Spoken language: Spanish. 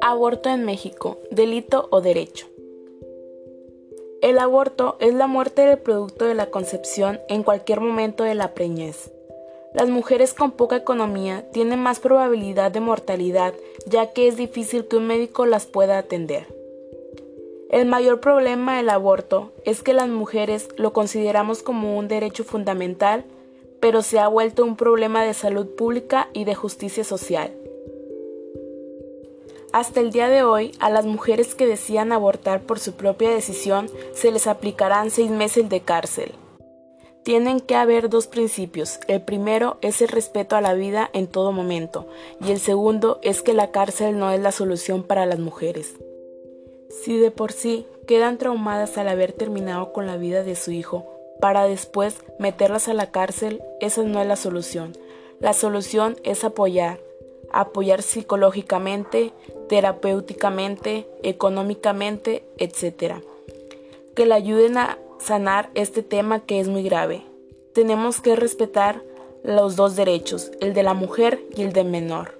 Aborto en México, delito o derecho. El aborto es la muerte del producto de la concepción en cualquier momento de la preñez. Las mujeres con poca economía tienen más probabilidad de mortalidad ya que es difícil que un médico las pueda atender. El mayor problema del aborto es que las mujeres lo consideramos como un derecho fundamental, pero se ha vuelto un problema de salud pública y de justicia social. Hasta el día de hoy, a las mujeres que decían abortar por su propia decisión se les aplicarán seis meses de cárcel. Tienen que haber dos principios. El primero es el respeto a la vida en todo momento y el segundo es que la cárcel no es la solución para las mujeres. Si de por sí quedan traumadas al haber terminado con la vida de su hijo, para después meterlas a la cárcel, esa no es la solución. La solución es apoyar, apoyar psicológicamente, terapéuticamente, económicamente, etc. Que le ayuden a sanar este tema que es muy grave. Tenemos que respetar los dos derechos, el de la mujer y el del menor.